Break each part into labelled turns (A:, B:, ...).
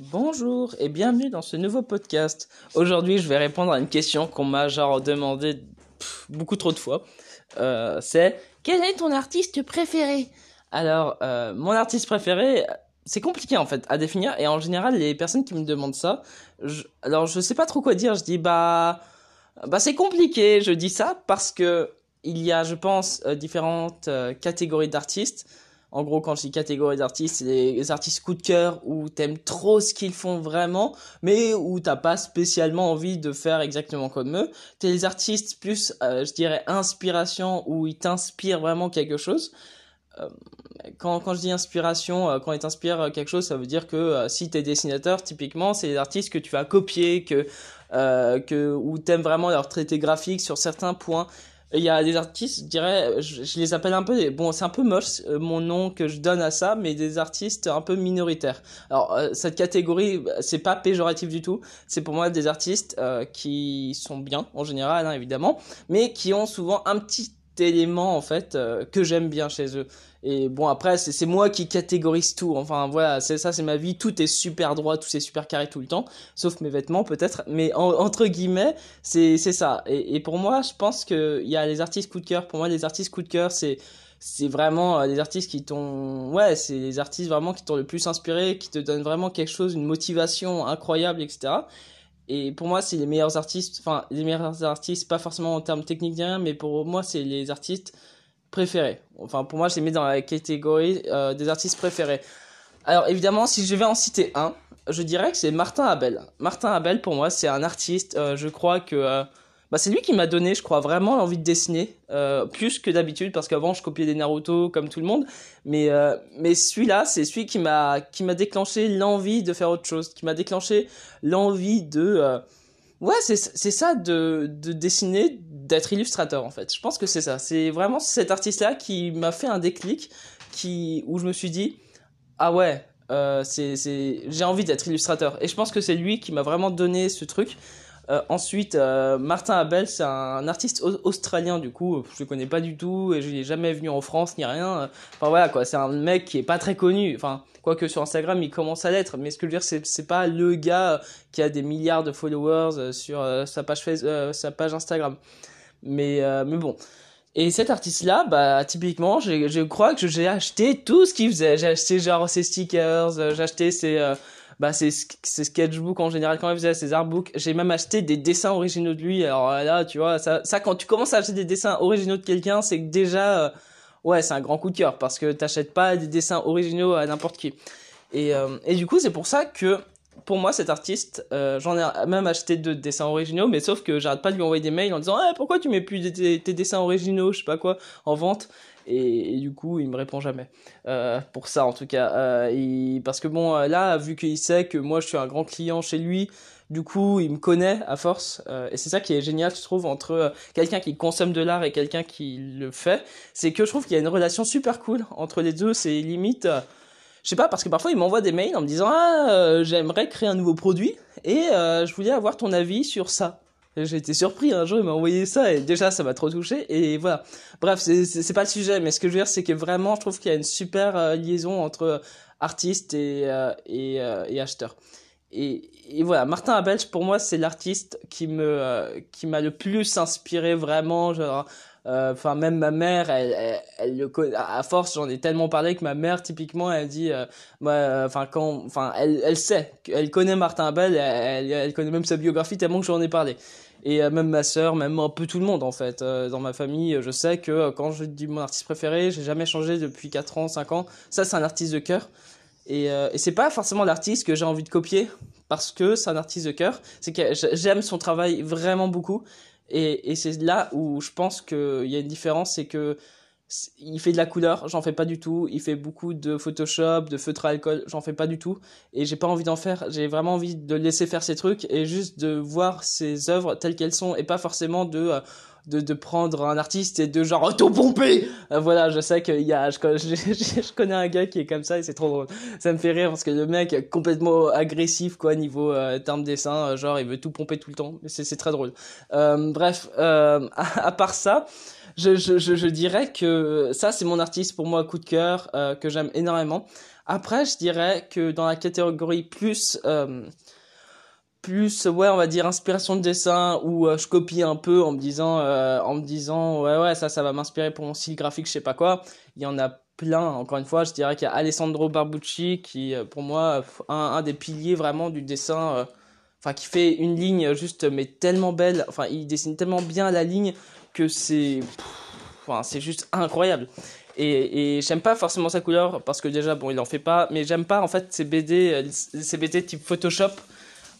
A: Bonjour et bienvenue dans ce nouveau podcast. Aujourd'hui, je vais répondre à une question qu'on m'a genre demandé beaucoup trop de fois. Euh, c'est quel est ton artiste préféré? Alors, euh, mon artiste préféré, c'est compliqué en fait à définir et en général, les personnes qui me demandent ça, alors je sais pas trop quoi dire. Je dis bah bah c'est compliqué. Je dis ça parce que il y a, je pense, euh, différentes catégories d'artistes. En gros, quand je dis catégorie d'artistes, c'est les artistes coup de cœur où t'aimes trop ce qu'ils font vraiment, mais où t'as pas spécialement envie de faire exactement comme eux. T'as les artistes plus, euh, je dirais, inspiration, où ils t'inspirent vraiment quelque chose. Euh, quand, quand je dis inspiration, euh, quand ils t'inspirent quelque chose, ça veut dire que si t'es dessinateur, typiquement, c'est les artistes que tu vas copier, que, que, où t'aimes vraiment leur traité graphique sur certains points il y a des artistes, je dirais, je, les appelle un peu, bon, c'est un peu moche euh, mon nom que je donne à ça, mais des artistes un peu minoritaires. Alors euh, cette catégorie, c'est pas péjoratif du tout. C'est pour moi des artistes euh, qui sont bien en général, hein, évidemment, mais qui ont souvent un petit élément en fait euh, que j'aime bien chez eux. Et bon après c'est moi qui catégorise tout. Enfin voilà, c'est ça c'est ma vie, tout est super droit, tout est super carré tout le temps, sauf mes vêtements peut-être, mais entre guillemets, c'est c'est ça. Et, pour moi, je pense que il y a les artistes coup de cœur. Pour moi, les artistes coup de cœur, c'est c'est vraiment euh, les artistes qui t'ont ouais, c'est les artistes vraiment qui t'ont le plus inspiré, qui te donnent vraiment quelque chose, une motivation incroyable, etc. Et pour moi, c'est les meilleurs artistes, enfin, les meilleurs artistes, pas forcément en termes techniques rien, mais pour moi, c'est les artistes préférés. Enfin, pour moi, je les mets dans la catégorie euh, des artistes préférés. Alors, évidemment, si je vais en citer un, je dirais que c'est Martin Abel. Martin Abel, pour moi, c'est un artiste, euh, je crois que euh, bah, c'est lui qui m'a donné, je crois, vraiment l'envie de dessiner, euh, plus que d'habitude, parce qu'avant je copiais des Naruto comme tout le monde, mais euh, mais celui-là, c'est celui qui m'a qui m'a déclenché l'envie de faire autre chose, qui m'a déclenché l'envie de euh, ouais, c'est c'est ça de de dessiner, d'être illustrateur en fait. Je pense que c'est ça, c'est vraiment cet artiste-là qui m'a fait un déclic, qui où je me suis dit ah ouais, c'est c'est j'ai envie d'être illustrateur, et je pense que c'est lui qui m'a vraiment donné ce truc. Euh, ensuite, euh, Martin Abel, c'est un artiste australien, du coup, je le connais pas du tout, et je l'ai jamais venu en France ni rien. Enfin voilà, quoi, c'est un mec qui est pas très connu. Enfin, quoique sur Instagram, il commence à l'être, mais ce que je veux dire, c'est, c'est pas le gars qui a des milliards de followers euh, sur sa page Facebook, sa page Instagram. Mais, mais bon. Et cet artiste-là, bah, typiquement, je crois que j'ai acheté tout ce qu'il faisait. J'ai acheté genre ses stickers, j'ai acheté ses, bah c'est c'est sketchbook en général. Quand il faisait ses artbooks j'ai même acheté des dessins originaux de lui. Alors là tu vois ça ça quand tu commences à acheter des dessins originaux de quelqu'un c'est que déjà euh, ouais c'est un grand coup de cœur parce que t'achètes pas des dessins originaux à n'importe qui. Et euh, et du coup c'est pour ça que pour moi, cet artiste, euh, j'en ai même acheté deux dessins originaux, mais sauf que j'arrête pas de lui envoyer des mails en disant eh, pourquoi tu mets plus tes, tes, dessins originaux, je sais pas quoi, en vente? Et, du coup il me répond jamais. Euh, pour ça en tout cas. Euh, parce que bon euh, là vu qu'il sait que moi je suis un grand client chez lui du coup il me connaît à force. Et c'est ça qui est génial je trouve entre quelqu'un qui consomme de l'art et quelqu'un qui le fait. C'est que je trouve qu'il y a une relation super cool entre les deux. C'est limite je sais pas parce que parfois il m'envoie des mails en me disant ah j'aimerais créer un nouveau produit et je voulais avoir ton avis sur ça j'ai été surpris un jour, il m'a envoyé ça et déjà ça m'a trop touché et voilà. Bref, c'est pas le sujet, mais ce que je veux dire c'est que vraiment je trouve qu'il y a une super euh, liaison entre artiste et euh, et, euh, et acheteur. Et, et, voilà, Martin Abelch pour moi c'est l'artiste qui me qui m'a le plus inspiré vraiment genre enfin même ma mère elle, elle, le à force j'en ai tellement parlé que ma mère typiquement elle dit enfin quand enfin elle elle sait elle connaît Martin Abel elle, connaît même sa biographie tellement que j'en ai parlé et euh, même ma sœur, même un peu tout le monde en fait. Euh, dans ma famille, je sais que euh, quand je dis mon artiste préféré, j'ai jamais changé depuis 4 ans, 5 ans. Ça, c'est un artiste de cœur. Et, euh, et c'est pas forcément l'artiste que j'ai envie de copier parce que c'est un artiste de cœur. C'est que j'aime son travail vraiment beaucoup. Et, et c'est là où je pense qu'il y a une différence, c'est que il fait de la couleur, j'en fais pas du tout. Il fait beaucoup de Photoshop, de feutre à alcool, j'en fais pas du tout. Et j'ai pas envie d'en faire. J'ai vraiment envie de laisser faire ses trucs et juste de voir ses œuvres telles qu'elles sont et pas forcément de euh, de, de prendre un artiste et de genre auto-pomper. Euh, voilà, je sais qu'il y a, je, connais un gars qui est comme ça et c'est trop drôle. Ça me fait rire parce que le mec est complètement agressif quoi niveau euh, terme dessin, euh, genre il veut tout pomper tout le temps. C'est très drôle. Euh, bref, à, à, part ça, je, dirais que ça c'est mon artiste pour moi coup de cœur euh, que j'aime énormément. Après, je dirais que dans la catégorie plus, euh, plus, ouais, on va dire inspiration de dessin, où euh, je copie un peu en me disant, en me disant, ouais, ouais, ça, ça va m'inspirer pour mon style graphique, je sais pas quoi. Il y en a plein. Encore une fois, je dirais qu'il y a Alessandro Barbucci qui, pour moi, un des piliers vraiment du dessin enfin qui fait une ligne juste mais tellement belle enfin il dessine tellement bien la ligne que c'est enfin c'est juste incroyable. Et, et j'aime pas forcément sa couleur parce que déjà bon il en fait pas mais j'aime pas en fait ces BD euh, ces BD type Photoshop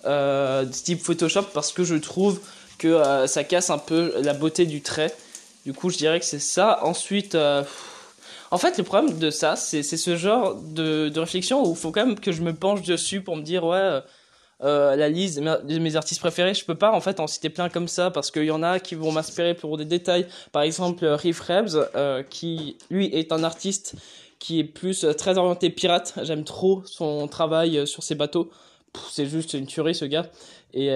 A: euh, type Photoshop parce que je trouve que euh, ça casse un peu la beauté du trait. Du coup je dirais que c'est ça. Ensuite en fait le problème de ça c'est ce genre de réflexion où il faut quand même que je me penche dessus pour me dire ouais euh, la liste de mes artistes préférés, je peux pas en fait en citer plein comme ça parce qu'il y en a qui vont m'inspirer pour des détails. Par exemple, Riff Rebs, euh, qui lui est un artiste qui est plus euh, très orienté pirate. J'aime trop son travail sur ses bateaux. C'est juste une tuerie ce gars. Et,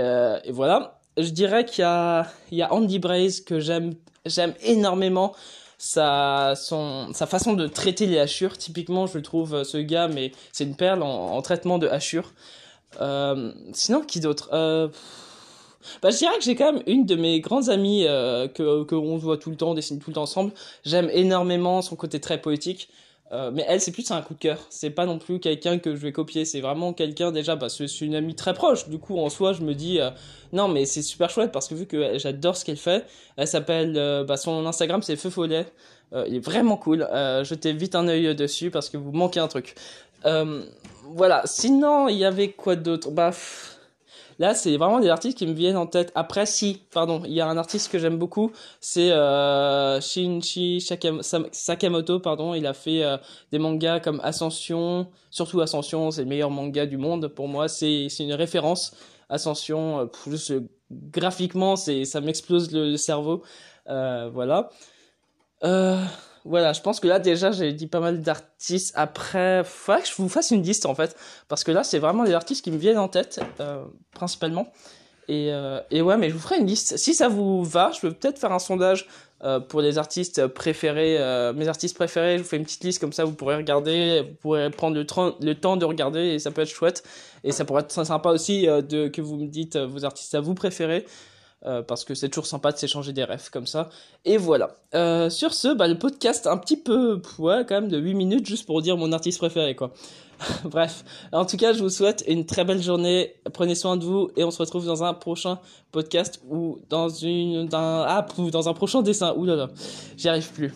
A: voilà. Je dirais qu'il y y a Andy Braze que j'aime, j'aime énormément sa, son, sa façon de traiter les hachures. Typiquement, je trouve ce gars, mais c'est une perle en, en traitement de hachures. Euh, sinon, qui d'autre? Euh, bah, je dirais que j'ai quand même une de mes grandes amies euh, que qu'on voit tout le temps, on dessine tout le temps ensemble. J'aime énormément son côté très poétique. Euh, mais elle, c'est plus un coup de cœur. C'est pas non plus quelqu'un que je vais copier. C'est vraiment quelqu'un déjà, bah, c'est une amie très proche. Du coup, en soi, je me dis, euh, non, mais c'est super chouette parce que vu que j'adore ce qu'elle fait, elle s'appelle, euh, bah, son Instagram, c'est Feu Follet. il est vraiment cool. jetez vite un œil dessus parce que vous manquez un truc. Voilà. Sinon, il y avait quoi d'autre? Bah. Là, c'est vraiment des artistes qui me viennent en tête. Après, si, pardon, il y a un artiste que j'aime beaucoup, c'est euh, Shinichi Sakamoto, pardon. Il a fait euh, des mangas comme Ascension, surtout Ascension, c'est le meilleur manga du monde pour moi. C'est une référence. Ascension, euh, juste graphiquement, ça m'explose le, cerveau. Euh, voilà. Euh, voilà, je pense que là déjà j'ai dit pas mal d'artistes. Après, faudrait que je vous fasse une liste en fait, parce que là c'est vraiment des artistes qui me viennent en tête euh, principalement. Et, euh, et ouais, mais je vous ferai une liste. Si ça vous va, je peux peut-être faire un sondage euh, pour les artistes préférés, mes artistes préférés. Je vous fais une petite liste comme ça, vous pourrez regarder, vous pourrez prendre le, le temps de regarder et ça peut être chouette. Et ça pourrait être sympa aussi de que vous me dites vos artistes à vous préférés. Euh, parce que c'est toujours sympa de s'échanger des rêves comme ça. Et voilà. Euh, sur ce, bah, le podcast un petit peu, ouais, quand même de 8 minutes juste pour dire mon artiste préféré, quoi. Bref. En tout cas, je vous souhaite une très belle journée. Prenez soin de vous et on se retrouve dans un prochain podcast ou dans une, dans, ah, dans un prochain dessin. Ouh là là. J'y arrive plus.